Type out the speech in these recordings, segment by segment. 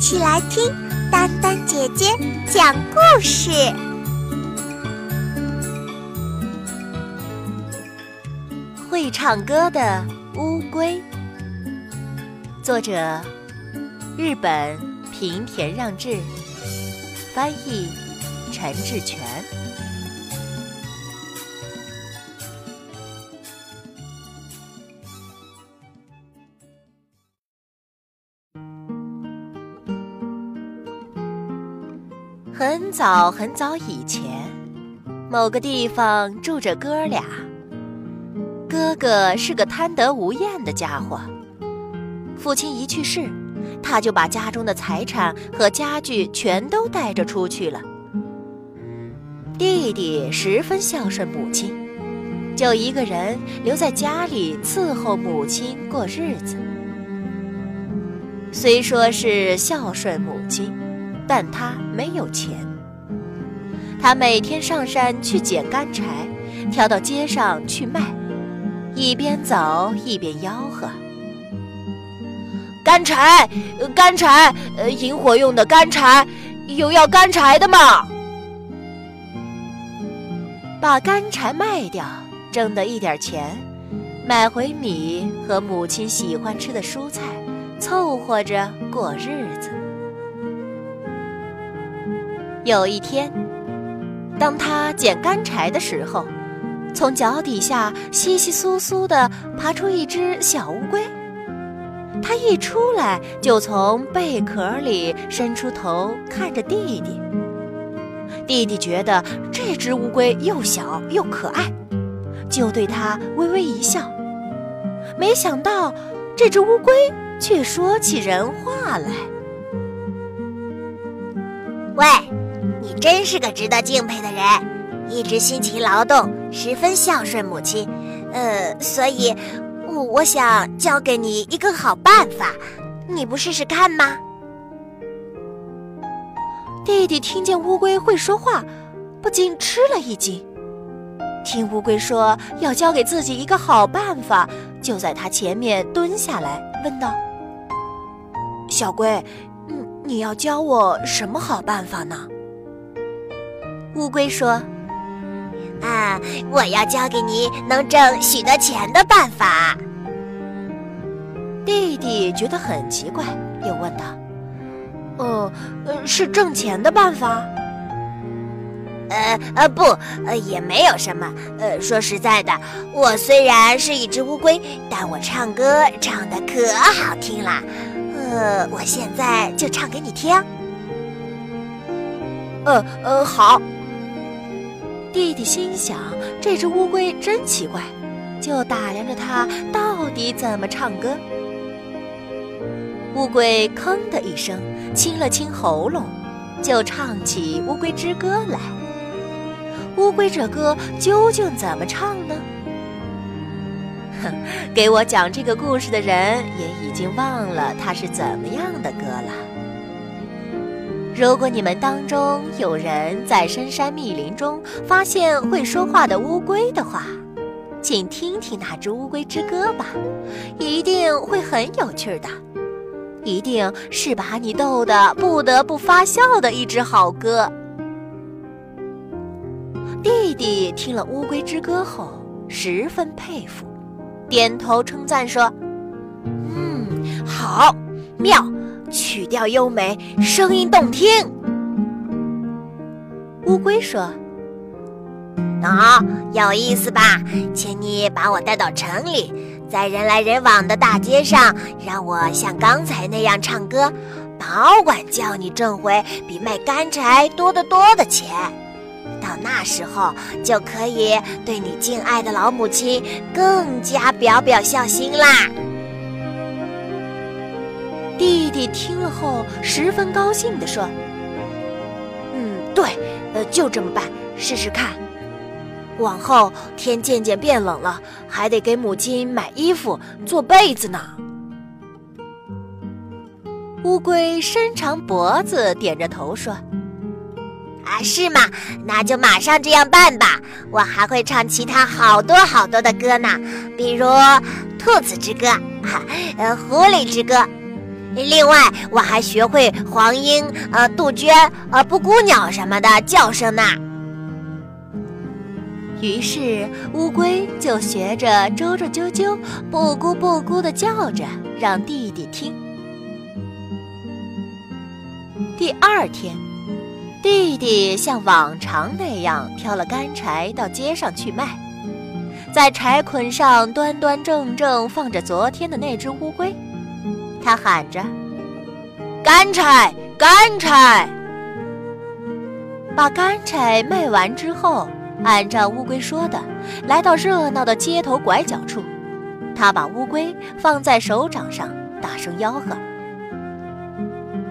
起来听丹丹姐姐讲故事。会唱歌的乌龟，作者日本平田让志，翻译陈志全。很早很早以前，某个地方住着哥俩。哥哥是个贪得无厌的家伙，父亲一去世，他就把家中的财产和家具全都带着出去了。弟弟十分孝顺母亲，就一个人留在家里伺候母亲过日子。虽说是孝顺母亲。但他没有钱。他每天上山去捡干柴，挑到街上去卖，一边走一边吆喝：“干柴，干柴，呃，引火用的干柴，有要干柴的吗？”把干柴卖掉，挣得一点钱，买回米和母亲喜欢吃的蔬菜，凑合着过日子。有一天，当他捡干柴的时候，从脚底下稀稀疏疏地爬出一只小乌龟。他一出来，就从贝壳里伸出头看着弟弟。弟弟觉得这只乌龟又小又可爱，就对他微微一笑。没想到，这只乌龟却说起人话来：“喂！”你真是个值得敬佩的人，一直辛勤劳动，十分孝顺母亲。呃，所以，我我想教给你一个好办法，你不试试看吗？弟弟听见乌龟会说话，不禁吃了一惊。听乌龟说要教给自己一个好办法，就在他前面蹲下来问道：“小龟，嗯，你要教我什么好办法呢？”乌龟说：“啊，我要教给你能挣许多钱的办法。”弟弟觉得很奇怪，又问道：“呃，是挣钱的办法？”“呃呃，不，呃，也没有什么。呃，说实在的，我虽然是一只乌龟，但我唱歌唱的可好听了。呃，我现在就唱给你听。”“呃呃，好。”弟弟心想：“这只乌龟真奇怪。”就打量着它到底怎么唱歌。乌龟吭的一声，清了清喉咙，就唱起《乌龟之歌》来。乌龟这歌究竟怎么唱呢？哼，给我讲这个故事的人也已经忘了它是怎么样的歌了。如果你们当中有人在深山密林中发现会说话的乌龟的话，请听听那只乌龟之歌吧，一定会很有趣的，一定是把你逗得不得不发笑的一支好歌。弟弟听了乌龟之歌后，十分佩服，点头称赞说：“嗯，好，妙。”曲调优美，声音动听。乌龟说：“喏，有意思吧？请你把我带到城里，在人来人往的大街上，让我像刚才那样唱歌，保管叫你挣回比卖干柴多得多的钱。到那时候，就可以对你敬爱的老母亲更加表表孝心啦。”弟弟听了后十分高兴地说：“嗯，对，呃，就这么办，试试看。往后天渐渐变冷了，还得给母亲买衣服、做被子呢。”乌龟伸长脖子，点着头说：“啊，是吗？那就马上这样办吧。我还会唱其他好多好多的歌呢，比如《兔子之歌》，哈，呃，《狐狸之歌》。”另外，我还学会黄莺、呃杜鹃、呃布谷鸟什么的叫声呢。于是，乌龟就学着啾啾啾啾、布谷布谷的叫着，让弟弟听。第二天，弟弟像往常那样挑了干柴到街上去卖，在柴捆上端端正正放着昨天的那只乌龟。他喊着：“干柴，干柴！”把干柴卖完之后，按照乌龟说的，来到热闹的街头拐角处，他把乌龟放在手掌上，大声吆喝：“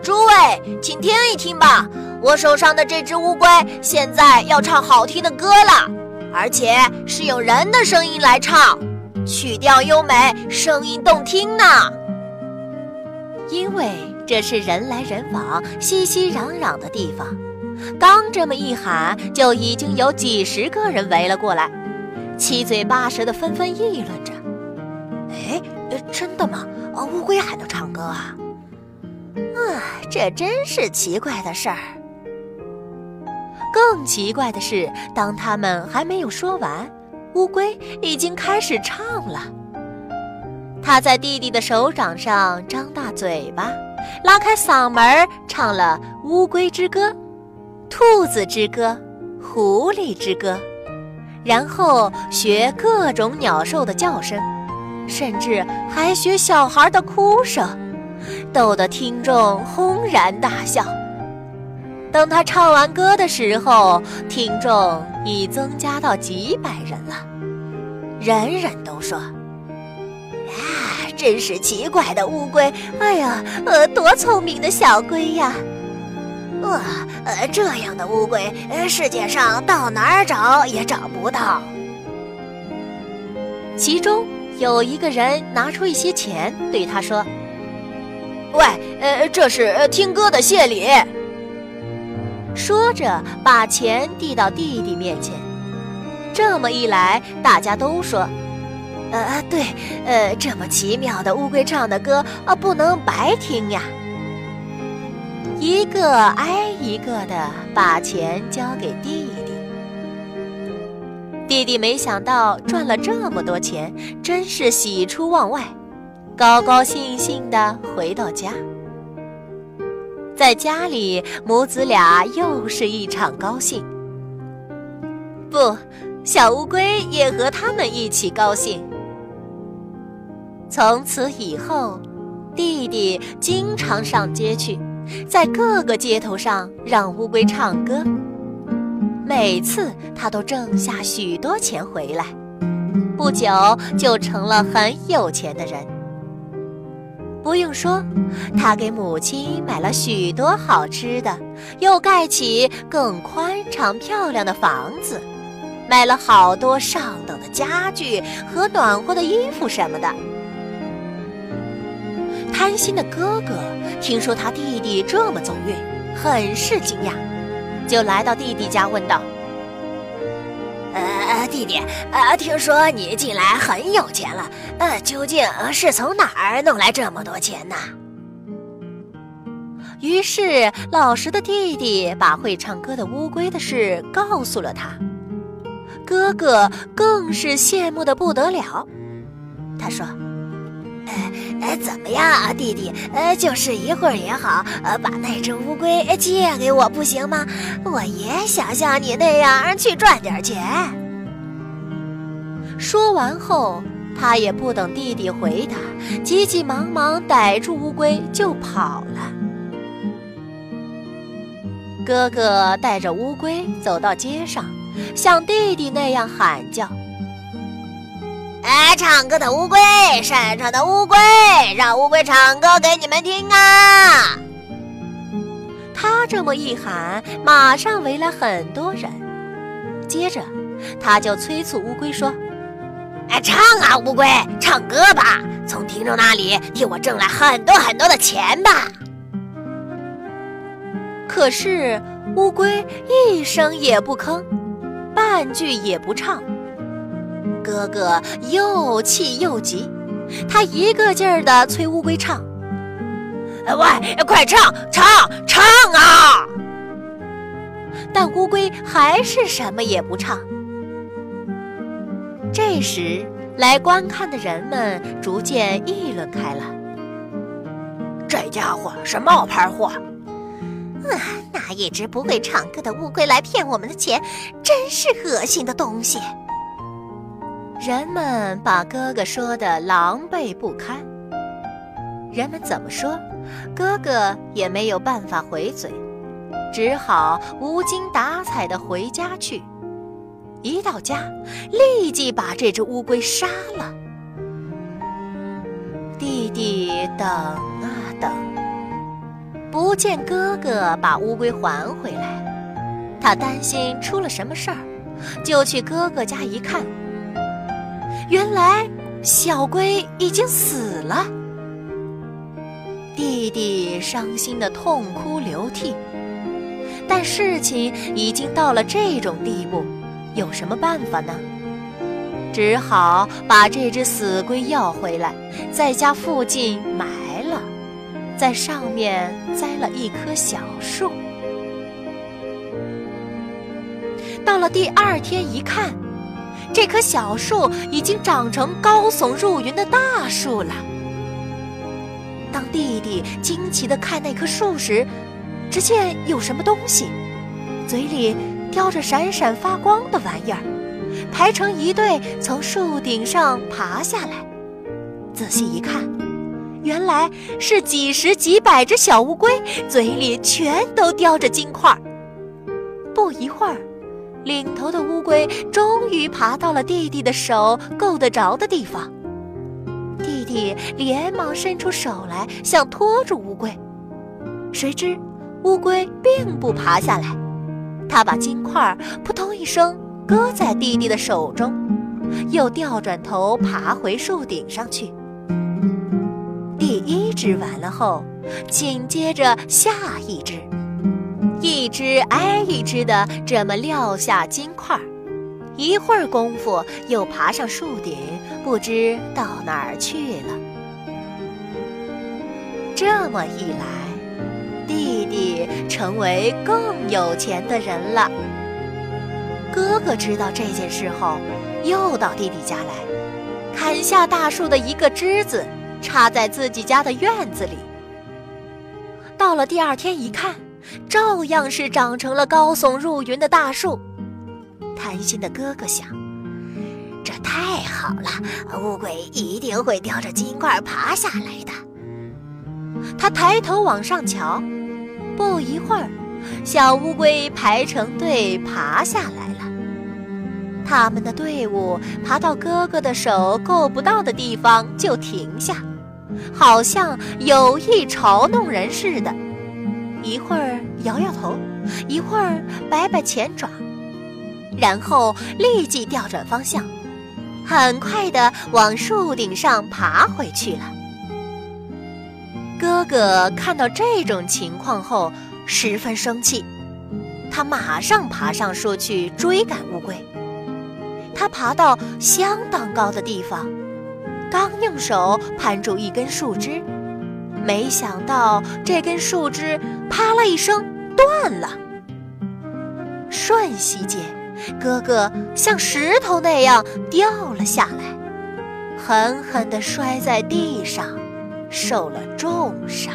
诸位，请听一听吧！我手上的这只乌龟现在要唱好听的歌了，而且是用人的声音来唱，曲调优美，声音动听呢。”因为这是人来人往、熙熙攘攘的地方，刚这么一喊，就已经有几十个人围了过来，七嘴八舌的纷纷议论着：“哎，真的吗？啊乌龟还能唱歌啊？啊，这真是奇怪的事儿。”更奇怪的是，当他们还没有说完，乌龟已经开始唱了。他在弟弟的手掌上张大嘴巴，拉开嗓门唱了《乌龟之歌》《兔子之歌》《狐狸之歌》，然后学各种鸟兽的叫声，甚至还学小孩的哭声，逗得听众轰然大笑。等他唱完歌的时候，听众已增加到几百人了，人人都说。啊，真是奇怪的乌龟！哎呀，呃，多聪明的小龟呀！呃，呃，这样的乌龟，呃，世界上到哪儿找也找不到。其中有一个人拿出一些钱，对他说：“喂，呃，这是听歌的谢礼。”说着，把钱递到弟弟面前。这么一来，大家都说。呃，对，呃，这么奇妙的乌龟唱的歌啊，不能白听呀。一个挨一个的把钱交给弟弟。弟弟没想到赚了这么多钱，真是喜出望外，高高兴兴的回到家。在家里，母子俩又是一场高兴。不，小乌龟也和他们一起高兴。从此以后，弟弟经常上街去，在各个街头上让乌龟唱歌。每次他都挣下许多钱回来，不久就成了很有钱的人。不用说，他给母亲买了许多好吃的，又盖起更宽敞漂亮的房子，买了好多上等的家具和暖和的衣服什么的。贪心的哥哥听说他弟弟这么走运，很是惊讶，就来到弟弟家问道：“呃，弟弟，呃，听说你近来很有钱了，呃，究竟是从哪儿弄来这么多钱呢？”于是，老实的弟弟把会唱歌的乌龟的事告诉了他，哥哥更是羡慕的不得了，他说。哎，怎么样啊，弟弟？呃，就是一会儿也好，呃，把那只乌龟借给我不行吗？我也想像你那样去赚点钱。说完后，他也不等弟弟回答，急急忙忙逮住乌龟就跑了。哥哥带着乌龟走到街上，像弟弟那样喊叫。哎，唱歌的乌龟，擅长的乌龟，让乌龟唱歌给你们听啊！他这么一喊，马上围来很多人。接着，他就催促乌龟说：“哎，唱啊，乌龟，唱歌吧，从听众那里替我挣来很多很多的钱吧。”可是，乌龟一声也不吭，半句也不唱。哥哥又气又急，他一个劲儿地催乌龟唱。喂，快唱唱唱啊！但乌龟还是什么也不唱。这时，来观看的人们逐渐议论开了：“这家伙是冒牌货！啊，拿一只不会唱歌的乌龟来骗我们的钱，真是恶心的东西！”人们把哥哥说的狼狈不堪。人们怎么说，哥哥也没有办法回嘴，只好无精打采地回家去。一到家，立即把这只乌龟杀了。弟弟等啊等，不见哥哥把乌龟还回来，他担心出了什么事儿，就去哥哥家一看。原来小龟已经死了，弟弟伤心的痛哭流涕。但事情已经到了这种地步，有什么办法呢？只好把这只死龟要回来，在家附近埋了，在上面栽了一棵小树。到了第二天一看。这棵小树已经长成高耸入云的大树了。当弟弟惊奇地看那棵树时，只见有什么东西，嘴里叼着闪闪发光的玩意儿，排成一队从树顶上爬下来。仔细一看，原来是几十几百只小乌龟，嘴里全都叼着金块。不一会儿。领头的乌龟终于爬到了弟弟的手够得着的地方。弟弟连忙伸出手来，想拖住乌龟，谁知乌龟并不爬下来。他把金块扑通一声搁在弟弟的手中，又掉转头爬回树顶上去。第一只完了后，紧接着下一只。一只挨一只的这么撂下金块，一会儿功夫又爬上树顶，不知到哪儿去了。这么一来，弟弟成为更有钱的人了。哥哥知道这件事后，又到弟弟家来，砍下大树的一个枝子，插在自己家的院子里。到了第二天一看。照样是长成了高耸入云的大树。贪心的哥哥想：这太好了，乌龟一定会叼着金块爬下来的。他抬头往上瞧，不一会儿，小乌龟排成队爬下来了。他们的队伍爬到哥哥的手够不到的地方就停下，好像有意嘲弄人似的。一会儿摇摇头，一会儿摆摆前爪，然后立即调转方向，很快地往树顶上爬回去了。哥哥看到这种情况后，十分生气，他马上爬上树去追赶乌龟。他爬到相当高的地方，刚用手攀住一根树枝。没想到这根树枝“啪”啦一声断了，瞬息间，哥哥像石头那样掉了下来，狠狠地摔在地上，受了重伤。